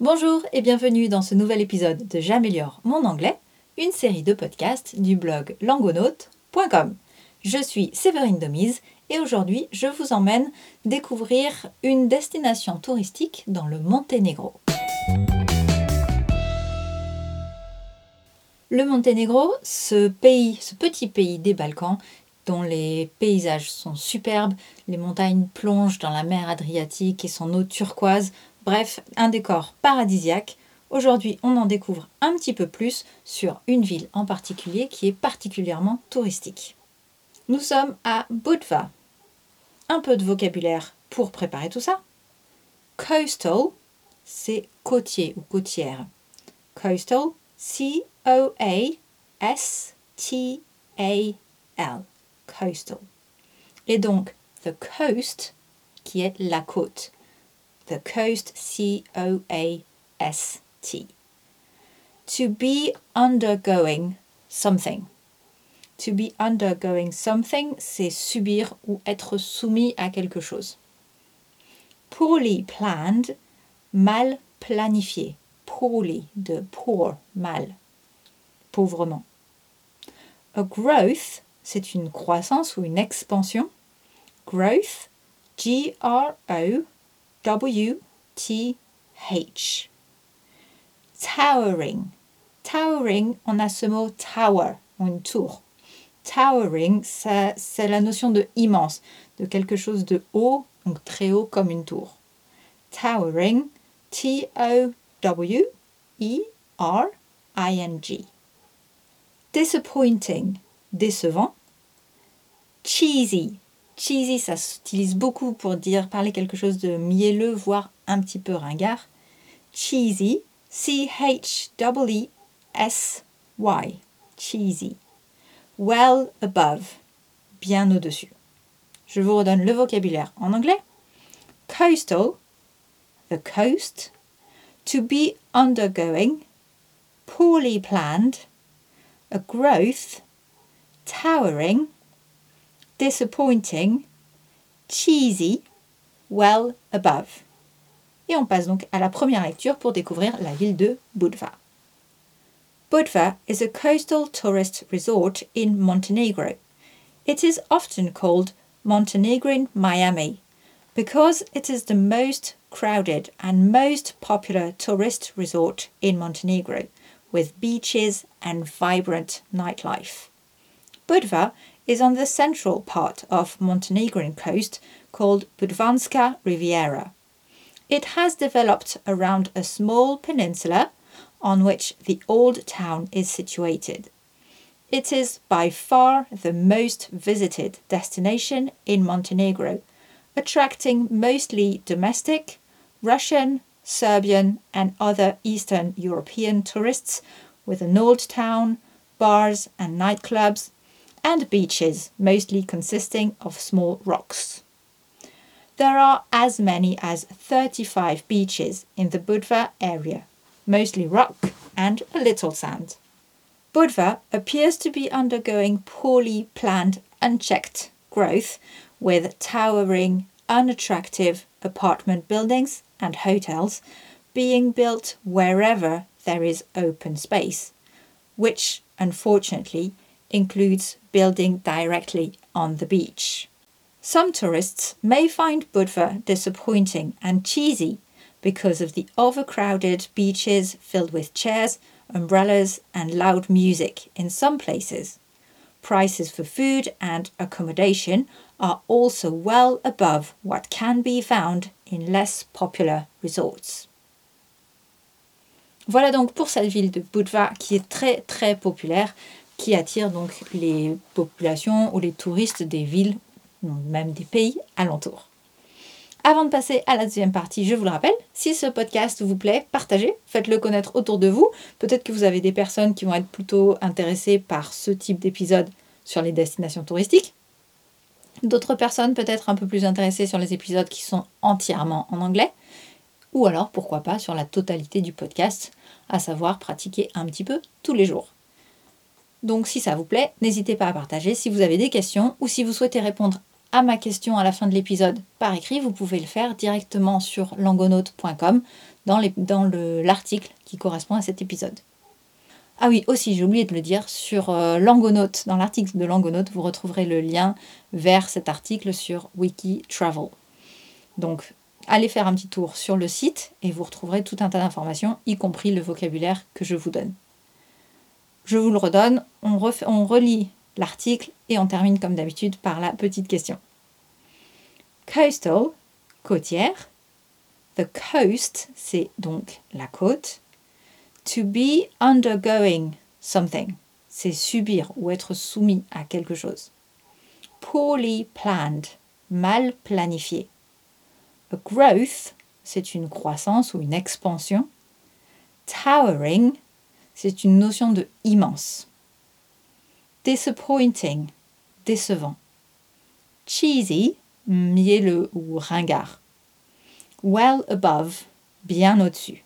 Bonjour et bienvenue dans ce nouvel épisode de J'améliore mon anglais, une série de podcasts du blog langonaute.com. Je suis Séverine Domise et aujourd'hui je vous emmène découvrir une destination touristique dans le Monténégro. Le Monténégro, ce petit pays des Balkans, dont les paysages sont superbes, les montagnes plongent dans la mer Adriatique et son eau turquoise, bref, un décor paradisiaque. Aujourd'hui, on en découvre un petit peu plus sur une ville en particulier qui est particulièrement touristique. Nous sommes à Budva. Un peu de vocabulaire pour préparer tout ça. Coastal, c'est côtier ou côtière. Coastal, C-O-A-S-T-A-L coastal. Et donc, the coast, qui est la côte. The coast, C-O-A-S-T. To be undergoing something. To be undergoing something, c'est subir ou être soumis à quelque chose. Poorly planned, mal planifié. Poorly, de poor, mal, pauvrement. A growth, c'est une croissance ou une expansion. Growth, G-R-O-W-T-H. Towering. Towering, on a ce mot tower, une tour. Towering, c'est la notion de immense, de quelque chose de haut, donc très haut comme une tour. Towering, T-O-W-E-R-I-N-G. Disappointing, décevant. Cheesy. Cheesy, ça s'utilise beaucoup pour dire parler quelque chose de mielleux, voire un petit peu ringard. Cheesy. C-H-E-E-S-Y. Cheesy. Well above. Bien au-dessus. Je vous redonne le vocabulaire en anglais. Coastal. The coast. To be undergoing. Poorly planned. A growth towering, disappointing, cheesy, well above. Et on passe donc à la première lecture pour découvrir la ville de Budva. Budva is a coastal tourist resort in Montenegro. It is often called Montenegrin Miami because it is the most crowded and most popular tourist resort in Montenegro with beaches and vibrant nightlife. Budva is on the central part of Montenegrin coast called Budvanska Riviera. It has developed around a small peninsula on which the old town is situated. It is by far the most visited destination in Montenegro, attracting mostly domestic, Russian, Serbian, and other Eastern European tourists with an old town, bars and nightclubs, and beaches, mostly consisting of small rocks. There are as many as 35 beaches in the Budva area, mostly rock and a little sand. Budva appears to be undergoing poorly planned, unchecked growth with towering, unattractive apartment buildings and hotels being built wherever there is open space, which unfortunately includes building directly on the beach. Some tourists may find Budva disappointing and cheesy because of the overcrowded beaches filled with chairs, umbrellas, and loud music in some places. Prices for food and accommodation are also well above what can be found in less popular resorts. Voilà donc pour cette ville de Budva qui est très très populaire qui attire donc les populations ou les touristes des villes, même des pays alentours. Avant de passer à la deuxième partie, je vous le rappelle, si ce podcast vous plaît, partagez, faites-le connaître autour de vous. Peut-être que vous avez des personnes qui vont être plutôt intéressées par ce type d'épisode sur les destinations touristiques. D'autres personnes peut-être un peu plus intéressées sur les épisodes qui sont entièrement en anglais. Ou alors, pourquoi pas, sur la totalité du podcast, à savoir pratiquer un petit peu tous les jours. Donc si ça vous plaît, n'hésitez pas à partager. Si vous avez des questions ou si vous souhaitez répondre à ma question à la fin de l'épisode par écrit, vous pouvez le faire directement sur langonaute.com. dans l'article qui correspond à cet épisode. Ah oui, aussi, j'ai oublié de le dire, sur euh, Langonaute, dans l'article de Langonaute, vous retrouverez le lien vers cet article sur Wiki Travel. Donc, allez faire un petit tour sur le site et vous retrouverez tout un tas d'informations, y compris le vocabulaire que je vous donne. Je vous le redonne, on, relit l'article et on termine comme d'habitude par la petite question. Coastal, côtière. The coast, c'est donc la côte. To be undergoing something, c'est subir ou être soumis à quelque chose. Poorly planned, mal planifié. A growth, c'est une croissance ou une expansion. Towering, c'est une notion de immense. Disappointing, décevant. Cheesy, mielleux ou ringard. Well above, bien au-dessus.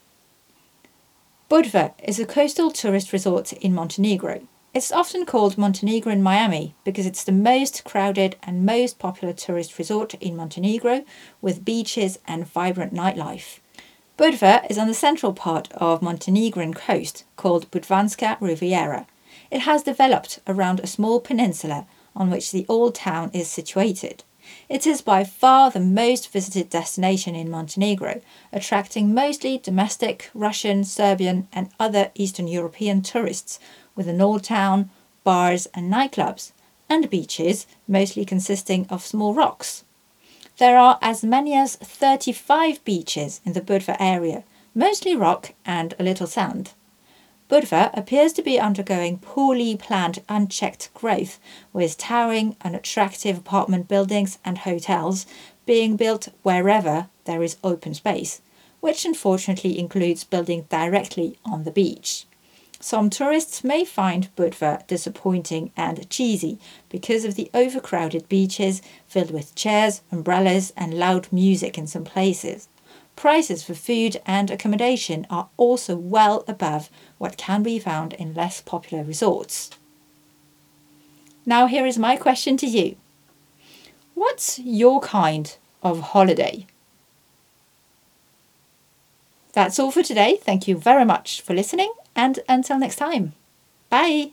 Budva is a coastal tourist resort in Montenegro. It's often called Montenegrin Miami because it's the most crowded and most popular tourist resort in Montenegro with beaches and vibrant nightlife. Budva is on the central part of Montenegrin coast called Budvanska Riviera. It has developed around a small peninsula on which the old town is situated. It is by far the most visited destination in Montenegro, attracting mostly domestic, Russian, Serbian, and other Eastern European tourists, with an old town, bars, and nightclubs, and beaches, mostly consisting of small rocks. There are as many as 35 beaches in the Budva area, mostly rock and a little sand. Budva appears to be undergoing poorly planned, unchecked growth, with towering, unattractive apartment buildings and hotels being built wherever there is open space, which unfortunately includes building directly on the beach. Some tourists may find Budva disappointing and cheesy because of the overcrowded beaches filled with chairs, umbrellas, and loud music in some places. Prices for food and accommodation are also well above what can be found in less popular resorts. Now, here is my question to you What's your kind of holiday? That's all for today. Thank you very much for listening, and until next time. Bye.